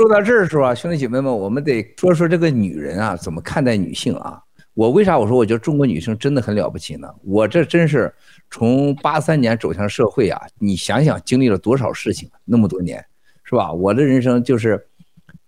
说到这儿的时候啊，兄弟姐妹们，我们得说说这个女人啊，怎么看待女性啊？我为啥我说我觉得中国女性真的很了不起呢？我这真是从八三年走向社会啊，你想想经历了多少事情，那么多年，是吧？我的人生就是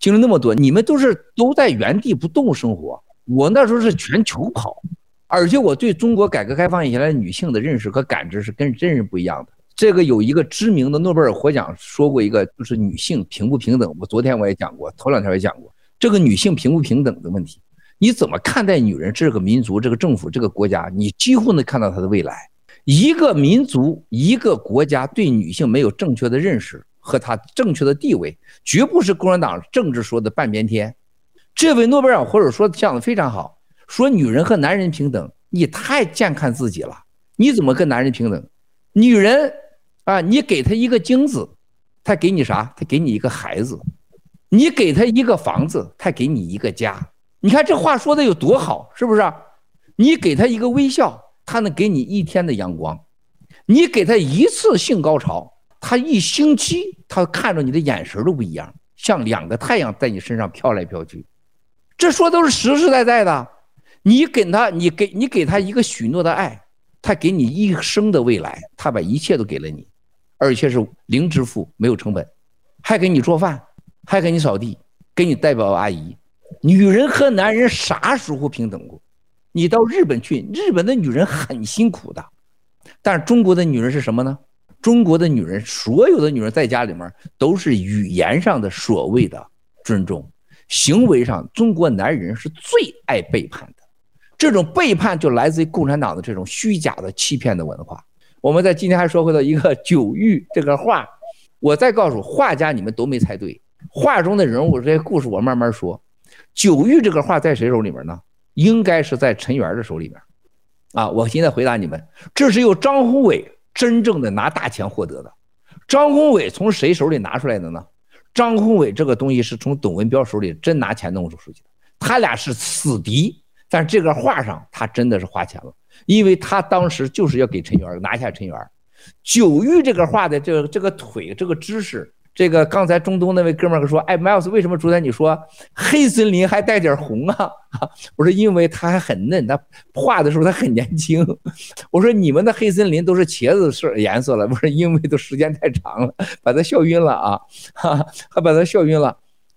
经历那么多，你们都是都在原地不动生活，我那时候是全球跑，而且我对中国改革开放以来女性的认识和感知是跟真人不一样的。这个有一个知名的诺贝尔获奖说过一个，就是女性平不平等。我昨天我也讲过，头两天也讲过这个女性平不平等的问题。你怎么看待女人？这个民族、这个政府、这个国家，你几乎能看到她的未来。一个民族、一个国家对女性没有正确的认识和她正确的地位，绝不是共产党政治说的半边天。这位诺贝尔获者说的讲的非常好，说女人和男人平等，你太见看自己了。你怎么跟男人平等？女人。啊，你给他一个精子，他给你啥？他给你一个孩子。你给他一个房子，他给你一个家。你看这话说的有多好，是不是？你给他一个微笑，他能给你一天的阳光。你给他一次性高潮，他一星期他看着你的眼神都不一样，像两个太阳在你身上飘来飘去。这说都是实实在在的。你给他，你给你给他一个许诺的爱，他给你一生的未来，他把一切都给了你。而且是零支付，没有成本，还给你做饭，还给你扫地，给你代表阿姨。女人和男人啥时候平等过？你到日本去，日本的女人很辛苦的，但是中国的女人是什么呢？中国的女人，所有的女人在家里面都是语言上的所谓的尊重，行为上中国男人是最爱背叛的。这种背叛就来自于共产党的这种虚假的欺骗的文化。我们在今天还说回到一个九玉这个画，我再告诉画家，你们都没猜对。画中的人物这些故事我慢慢说。九玉这个画在谁手里面呢？应该是在陈元的手里面。啊，我现在回答你们，这是由张宏伟真正的拿大钱获得的。张宏伟从谁手里拿出来的呢？张宏伟这个东西是从董文标手里真拿钱弄出去的。他俩是死敌，但是这个画上他真的是花钱了。因为他当时就是要给陈元拿下陈元，九玉这个画的这这个腿这个姿势，这个刚才中东那位哥们儿说，哎，Miles，为什么昨天你说黑森林还带点红啊？我说因为他还很嫩，他画的时候他很年轻。我说你们的黑森林都是茄子色颜色了，不是因为都时间太长了，把他笑晕了啊，哈，还把他笑晕了。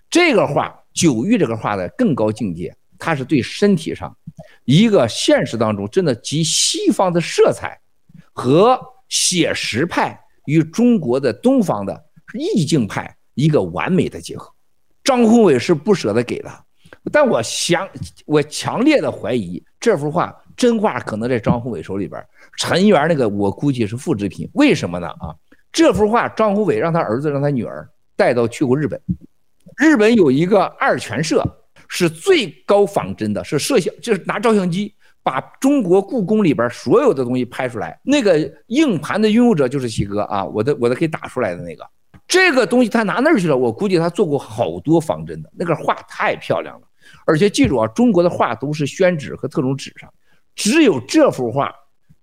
这个画九玉这个画的更高境界。它是对身体上一个现实当中真的集西方的色彩和写实派与中国的东方的意境派一个完美的结合。张宏伟是不舍得给的，但我想我强烈的怀疑这幅画真画可能在张宏伟手里边，陈元那个我估计是复制品。为什么呢？啊，这幅画张宏伟让他儿子让他女儿带到去过日本，日本有一个二泉社。是最高仿真的，是摄像，就是拿照相机把中国故宫里边所有的东西拍出来。那个硬盘的拥有者就是喜哥啊，我的我的可以打出来的那个。这个东西他拿那儿去了，我估计他做过好多仿真的，那个画太漂亮了。而且记住啊，中国的画都是宣纸和特种纸上，只有这幅画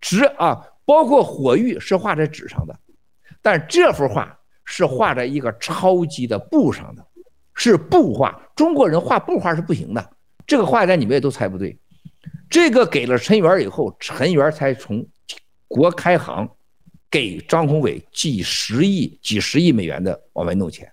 纸啊，包括火玉是画在纸上的，但这幅画是画在一个超级的布上的。是布画，中国人画布画是不行的。这个画家你们也都猜不对。这个给了陈元以后，陈元才从国开行给张宏伟几十亿、几十亿美元的往外弄钱。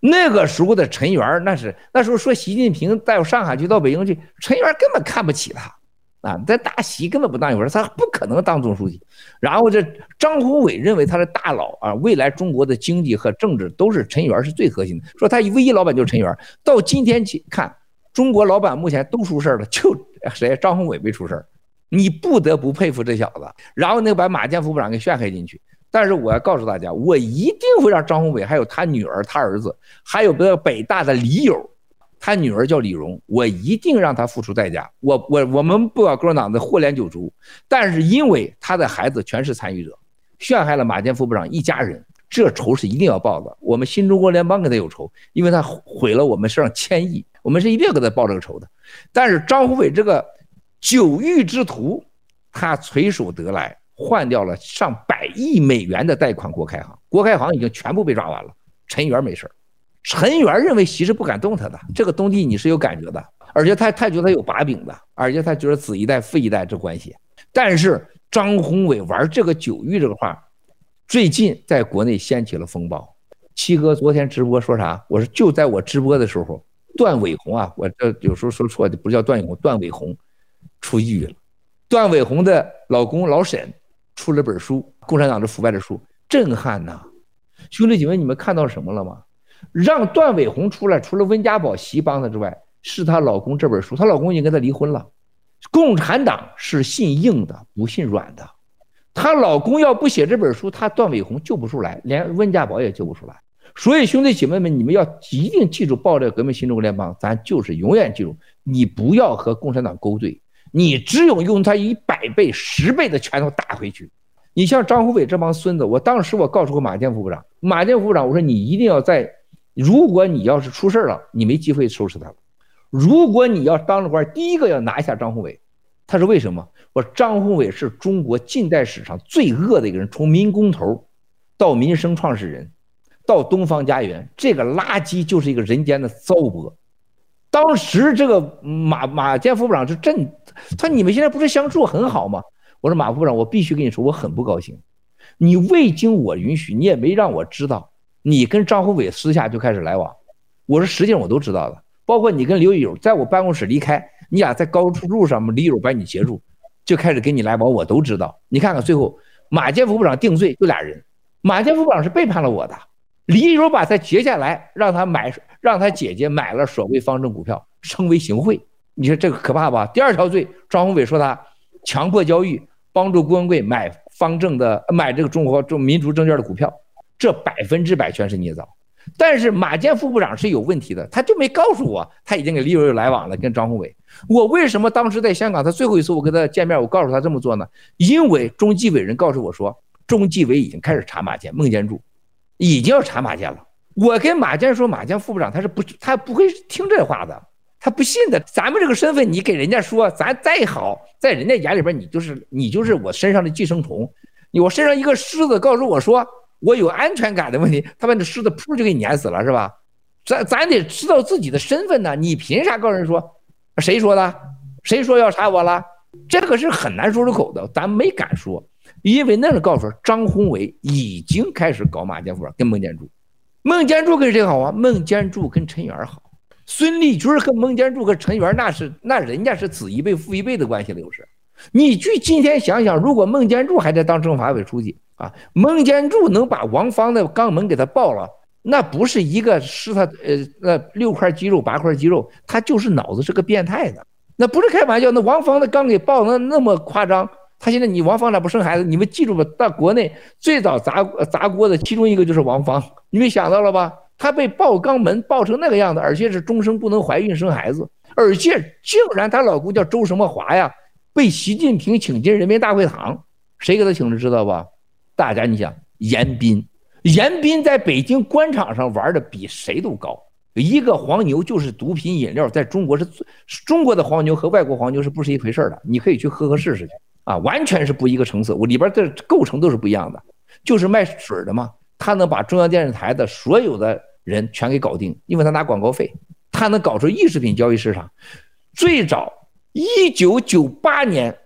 那个时候的陈元，那是那时候说习近平到上海去，到北京去，陈元根本看不起他。啊，在大席根本不当一回事，他不可能当总书记。然后这张宏伟认为他是大佬啊，未来中国的经济和政治都是陈元是最核心的，说他唯一老板就是陈元。到今天去看，中国老板目前都出事了，就谁张宏伟没出事，你不得不佩服这小子。然后那个把马建副部长给陷害进去，但是我要告诉大家，我一定会让张宏伟还有他女儿、他儿子，还有个北大的李友。他女儿叫李荣，我一定让他付出代价。我我我们不搞共产党的祸连九族，但是因为他的孩子全是参与者，陷害了马建副部长一家人，这仇是一定要报的。我们新中国联邦跟他有仇，因为他毁了我们身上千亿，我们是一定要给他报这个仇的。但是张宏伟这个九玉之徒，他垂手得来，换掉了上百亿美元的贷款，国开行，国开行已经全部被抓完了，陈元没事儿。陈元认为习是不敢动他的，这个东帝你是有感觉的，而且他他觉得他有把柄的，而且他觉得子一代父一代这关系。但是张宏伟玩这个九玉这个话，最近在国内掀起了风暴。七哥昨天直播说啥？我说就在我直播的时候，段伟宏啊，我这有时候说错，不叫段伟宏，段伟宏出狱了。段伟宏的老公老沈出了本书《共产党的腐败》的书，震撼呐！兄弟姐妹，你们看到什么了吗？让段伟宏出来，除了温家宝习帮他之外，是她老公这本书。她老公已经跟她离婚了。共产党是信硬的，不信软的。她老公要不写这本书，她段伟宏救不出来，连温家宝也救不出来。所以兄弟姐妹们，你们要一定记住，爆料革命新中国联邦，咱就是永远记住，你不要和共产党勾兑，你只有用他一百倍、十倍的拳头打回去。你像张宏伟这帮孙子，我当时我告诉过马建副部长，马建副部长，我说你一定要在。如果你要是出事了，你没机会收拾他了。如果你要当了官，第一个要拿下张宏伟。他说为什么？我说张宏伟是中国近代史上最恶的一个人，从民工头到民生创始人，到东方家园，这个垃圾就是一个人间的糟粕。当时这个马马建副部长是真，他说你们现在不是相处很好吗？我说马副部长，我必须跟你说，我很不高兴。你未经我允许，你也没让我知道。你跟张宏伟私下就开始来往，我说实际上我都知道了，包括你跟刘一友在我办公室离开，你俩在高速路上嘛，李友把你截住，就开始跟你来往，我都知道。你看看最后马建副部长定罪就俩人，马建副部长是背叛了我的，李友把他截下来，让他买，让他姐姐买了所谓方正股票，称为行贿。你说这个可怕吧？第二条罪，张宏伟说他强迫交易，帮助郭文贵买方正的，买这个中国中民族证券的股票。这百分之百全是捏造，但是马建副部长是有问题的，他就没告诉我他已经跟李友有来往了，跟张宏伟。我为什么当时在香港，他最后一次我跟他见面，我告诉他这么做呢？因为中纪委人告诉我说，中纪委已经开始查马建、孟建柱，已经要查马建了。我跟马建说，马建副部长他是不，他不会听这话的，他不信的。咱们这个身份，你给人家说，咱再好，在人家眼里边，你就是你就是我身上的寄生虫，我身上一个虱子，告诉我说。我有安全感的问题，他把那狮子噗就给碾死了，是吧？咱咱得知道自己的身份呢。你凭啥告诉人说？谁说的？谁说要查我了？这个是很难说出口的，咱没敢说，因为那是告诉张宏伟已经开始搞马建富跟孟建柱。孟建柱跟谁好啊？孟建柱跟陈元好。孙立军和孟建柱和陈元那是那人家是子一辈父一辈的关系了，又是。你去今天想想，如果孟建柱还在当政法委书记。啊，孟建柱能把王芳的肛门给他爆了，那不是一个是他呃那六块肌肉八块肌肉，他就是脑子是个变态的，那不是开玩笑。那王芳的肛给爆那那么夸张，他现在你王芳咋不生孩子？你们记住吧，到国内最早砸砸锅的其中一个就是王芳，你们想到了吧？他被爆肛门爆成那个样子，而且是终生不能怀孕生孩子，而且竟然她老公叫周什么华呀，被习近平请进人民大会堂，谁给他请的知道吧？大家，你想，严彬，严彬在北京官场上玩的比谁都高。一个黄牛就是毒品饮料，在中国是中国的黄牛和外国黄牛是不是一回事的？你可以去喝喝试试去啊，完全是不一个层次。我里边的构成都是不一样的，就是卖水的嘛。他能把中央电视台的所有的人全给搞定，因为他拿广告费。他能搞出艺术品交易市场。最早，一九九八年。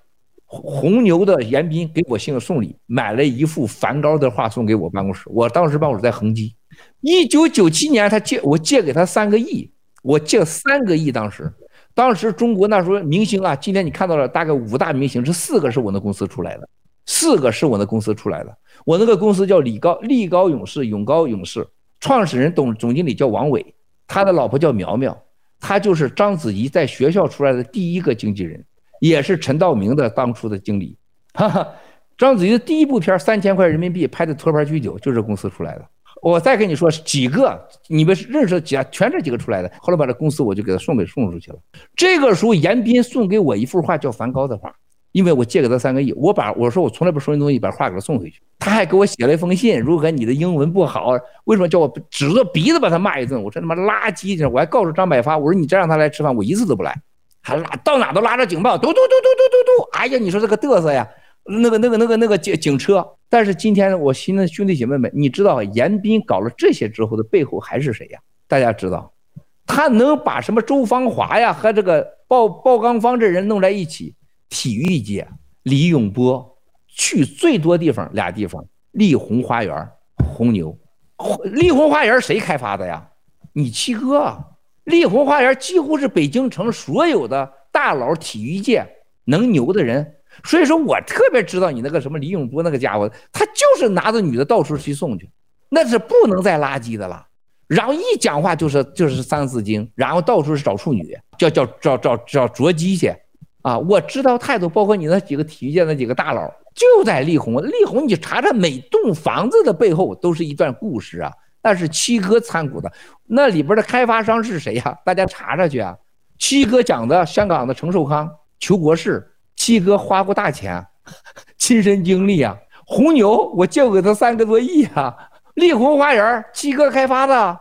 红牛的严彬给我信送礼，买了一幅梵高的画送给我办公室。我当时办公室在恒基。一九九七年，他借我借给他三个亿，我借三个亿。当时，当时中国那时候明星啊，今天你看到了大概五大明星，这四个是我的公司出来的，四个是我的公司出来的。我那个公司叫李高力高勇士永高勇士，创始人董总经理叫王伟，他的老婆叫苗苗，他就是章子怡在学校出来的第一个经纪人。也是陈道明的当初的经理，哈哈，章子怡的第一部片三千块人民币拍的托盘居酒就是公司出来的。我再跟你说几个，你们认识几啊？全这几个出来的。后来把这公司我就给他送给送出去了。这个时候严彬送给我一幅画叫梵高的画，因为我借给他三个亿，我把我说我从来不收人东西，把画给他送回去。他还给我写了一封信，如果你的英文不好，为什么叫我指着鼻子把他骂一顿？我说他妈垃圾！我还告诉张百发，我说你再让他来吃饭，我一次都不来。还拉到哪都拉着警报，嘟嘟嘟嘟嘟嘟嘟！哎呀，你说这个嘚瑟呀，那个那个那个那个警警车。但是今天我新的兄弟姐妹们，你知道严彬搞了这些之后的背后还是谁呀？大家知道，他能把什么周芳华呀和这个鲍鲍刚方这人弄在一起。体育界，李永波去最多地方俩地方，丽红花园、红牛。丽红花园谁开发的呀？你七哥。丽红花园几乎是北京城所有的大佬、体育界能牛的人。所以说我特别知道你那个什么李永波那个家伙，他就是拿着女的到处去送去，那是不能再垃圾的了。然后一讲话就是就是三字经，然后到处是找处女，叫叫找找找捉鸡去啊！我知道太多，包括你那几个体育界那几个大佬，就在丽红。丽红，你查查每栋房子的背后都是一段故事啊，那是七哥参股的，那里边的开发商是谁呀？大家查查去啊！七哥讲的香港的程寿康、裘国士。七哥花过大钱，亲身经历啊！红牛我借给他三个多亿啊！丽红花园七哥开发的，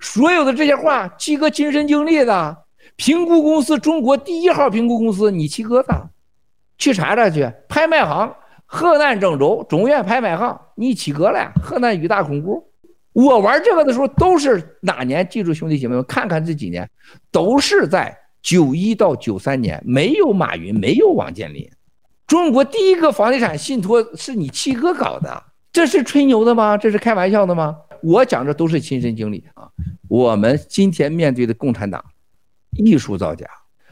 所有的这些话七哥亲身经历的。评估公司中国第一号评估公司你七哥的，去查查去。拍卖行河南郑州中原拍卖行你七哥了。河南宇大控股，我玩这个的时候都是哪年？记住兄弟姐妹们，看看这几年都是在。九一到九三年，没有马云，没有王健林，中国第一个房地产信托是你七哥搞的，这是吹牛的吗？这是开玩笑的吗？我讲的都是亲身经历啊。我们今天面对的共产党，艺术造假，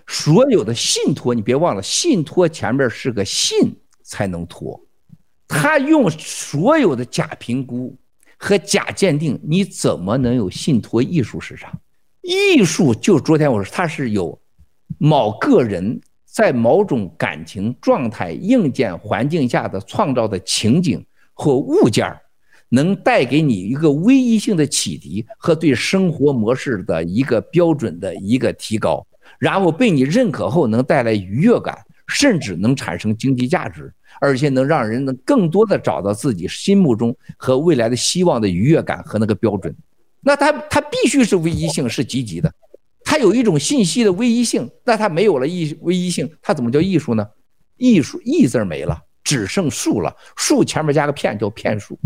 所有的信托，你别忘了，信托前面是个信才能托，他用所有的假评估和假鉴定，你怎么能有信托艺术市场？艺术就昨天我说，它是有某个人在某种感情状态、硬件环境下的创造的情景或物件，能带给你一个唯一性的启迪和对生活模式的一个标准的一个提高，然后被你认可后能带来愉悦感，甚至能产生经济价值，而且能让人能更多的找到自己心目中和未来的希望的愉悦感和那个标准。那它它必须是唯一性，是积极的，它有一种信息的唯一性。那它没有了艺唯一性，它怎么叫艺术呢？艺术“艺”字没了，只剩“术”了。术前面加个“骗”，叫骗术。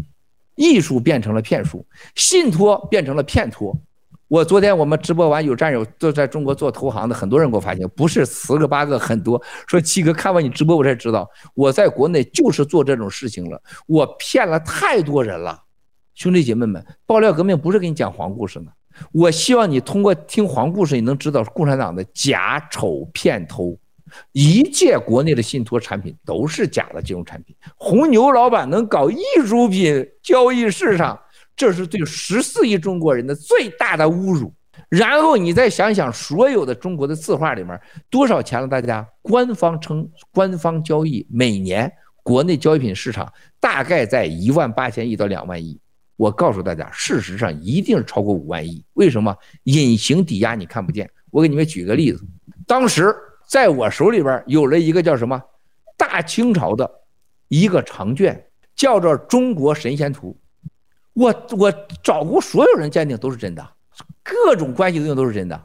艺术变成了骗术，信托变成了骗托。我昨天我们直播完，有战友都在中国做投行的，很多人给我发现，不是十个八个，很多说七哥看完你直播，我才知道我在国内就是做这种事情了，我骗了太多人了。兄弟姐妹们，爆料革命不是给你讲黄故事呢。我希望你通过听黄故事，你能知道共产党的假丑骗偷，一切国内的信托产品都是假的金融产品。红牛老板能搞艺术品交易市场，这是对十四亿中国人的最大的侮辱。然后你再想想，所有的中国的字画里面多少钱了？大家官方称，官方交易每年国内交易品市场大概在一万八千亿到两万亿。我告诉大家，事实上一定超过五万亿。为什么？隐形抵押你看不见。我给你们举个例子，当时在我手里边有了一个叫什么大清朝的一个长卷，叫做《中国神仙图》。我我找过所有人鉴定都是真的，各种关系都用都是真的。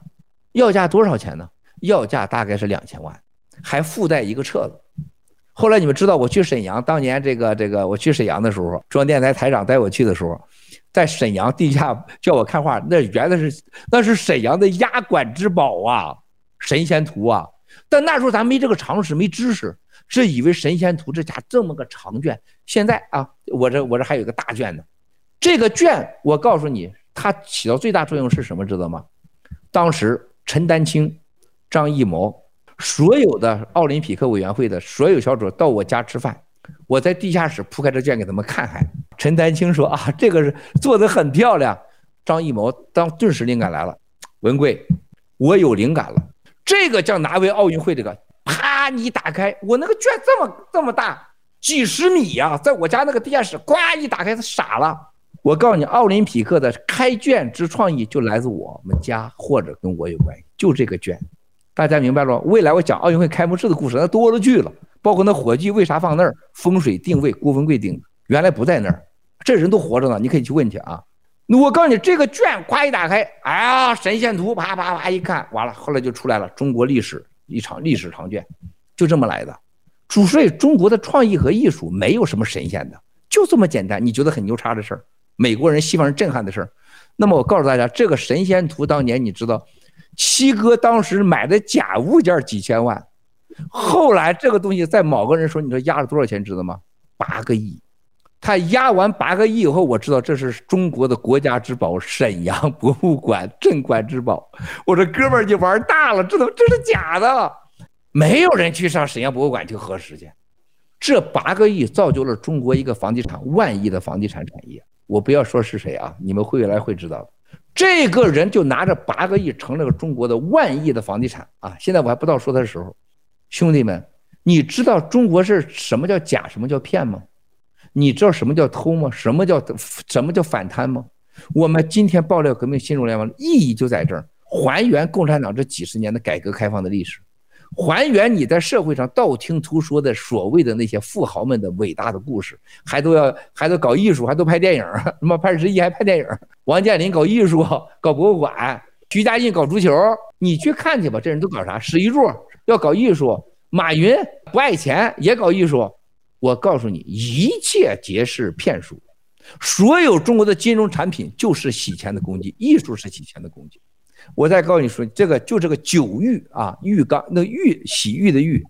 要价多少钱呢？要价大概是两千万，还附带一个册子。后来你们知道我去沈阳，当年这个这个我去沈阳的时候，中央电台台长带我去的时候，在沈阳地下叫我看画，那原来是那是沈阳的压馆之宝啊，神仙图啊。但那时候咱没这个常识，没知识，是以为神仙图这家这么个长卷。现在啊，我这我这还有个大卷呢。这个卷我告诉你，它起到最大作用是什么？知道吗？当时陈丹青、张艺谋。所有的奥林匹克委员会的所有小组到我家吃饭，我在地下室铺开这卷给他们看看。陈丹青说：“啊，这个是做的很漂亮。”张艺谋当顿时灵感来了，文贵，我有灵感了，这个叫拿为奥运会这个，啪，你打开，我那个卷这么这么大，几十米呀，在我家那个地下室，呱一打开，他傻了。我告诉你，奥林匹克的开卷之创意就来自我们家，或者跟我有关系，就这个卷。大家明白了吗，未来我讲奥运会开幕式的故事，那多了去了。包括那火炬为啥放那儿，风水定位，郭文贵定的，原来不在那儿，这人都活着呢，你可以去问去啊。那我告诉你，这个卷咵一打开，哎呀，神仙图，啪啪啪一看，完了，后来就出来了，中国历史一场历史长卷，就这么来的。所以中国的创意和艺术没有什么神仙的，就这么简单。你觉得很牛叉的事儿，美国人、西方人震撼的事儿，那么我告诉大家，这个神仙图当年你知道，七哥当时买的假物件几千万，后来这个东西在某个人说，你说压了多少钱，知道吗？八个亿。他压完八个亿以后，我知道这是中国的国家之宝——沈阳博物馆镇馆之宝。我说哥们儿，你玩大了，这都这是假的，没有人去上沈阳博物馆去核实去。这八个亿造就了中国一个房地产万亿的房地产产业。我不要说是谁啊，你们未来会知道的。这个人就拿着八个亿成了个中国的万亿的房地产啊！现在我还不到说他的时候，兄弟们，你知道中国是什么叫假，什么叫骗吗？你知道什么叫偷吗？什么叫什么叫反贪吗？我们今天爆料革命新中联盟意义就在这儿，还原共产党这几十年的改革开放的历史。还原你在社会上道听途说的所谓的那些富豪们的伟大的故事，还都要还都搞艺术，还都拍电影，什么潘石屹还拍电影，王健林搞艺术搞博物馆，徐家印搞足球，你去看去吧，这人都搞啥？史玉柱要搞艺术，马云不爱钱也搞艺术。我告诉你，一切皆是骗术，所有中国的金融产品就是洗钱的工具，艺术是洗钱的工具。我再告诉你说，这个就这个九玉啊，玉缸那玉洗浴的玉，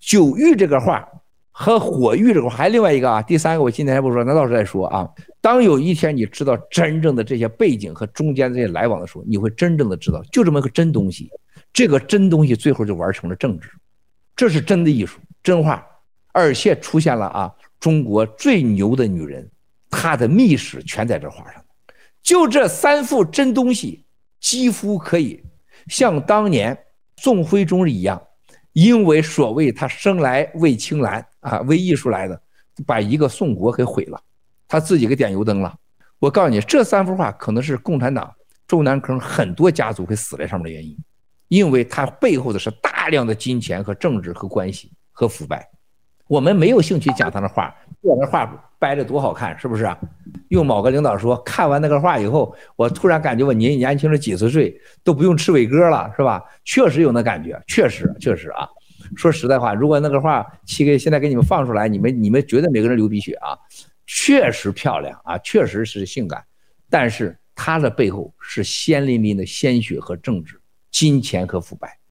九玉这个画和火玉这个画，还另外一个啊，第三个我今天还不说，那到时候再说啊。当有一天你知道真正的这些背景和中间这些来往的时候，你会真正的知道，就这么个真东西，这个真东西最后就玩成了政治，这是真的艺术，真画，而且出现了啊，中国最牛的女人，她的秘史全在这画上，就这三幅真东西。几乎可以像当年宋徽宗一样，因为所谓他生来为青蓝啊，为艺术来的，把一个宋国给毁了，他自己给点油灯了。我告诉你，这三幅画可能是共产党中南坑很多家族会死在上面的原因，因为它背后的是大量的金钱和政治和关系和腐败。我们没有兴趣讲他的画，这那画掰的多好看，是不是啊？用某个领导说，看完那个画以后，我突然感觉我年年轻了几十岁，都不用吃伟哥了，是吧？确实有那感觉，确实确实啊。说实在话，如果那个画七个现在给你们放出来，你们你们绝对每个人流鼻血啊？确实漂亮啊，确实是性感，但是它的背后是鲜淋淋的鲜血和政治、金钱和腐败。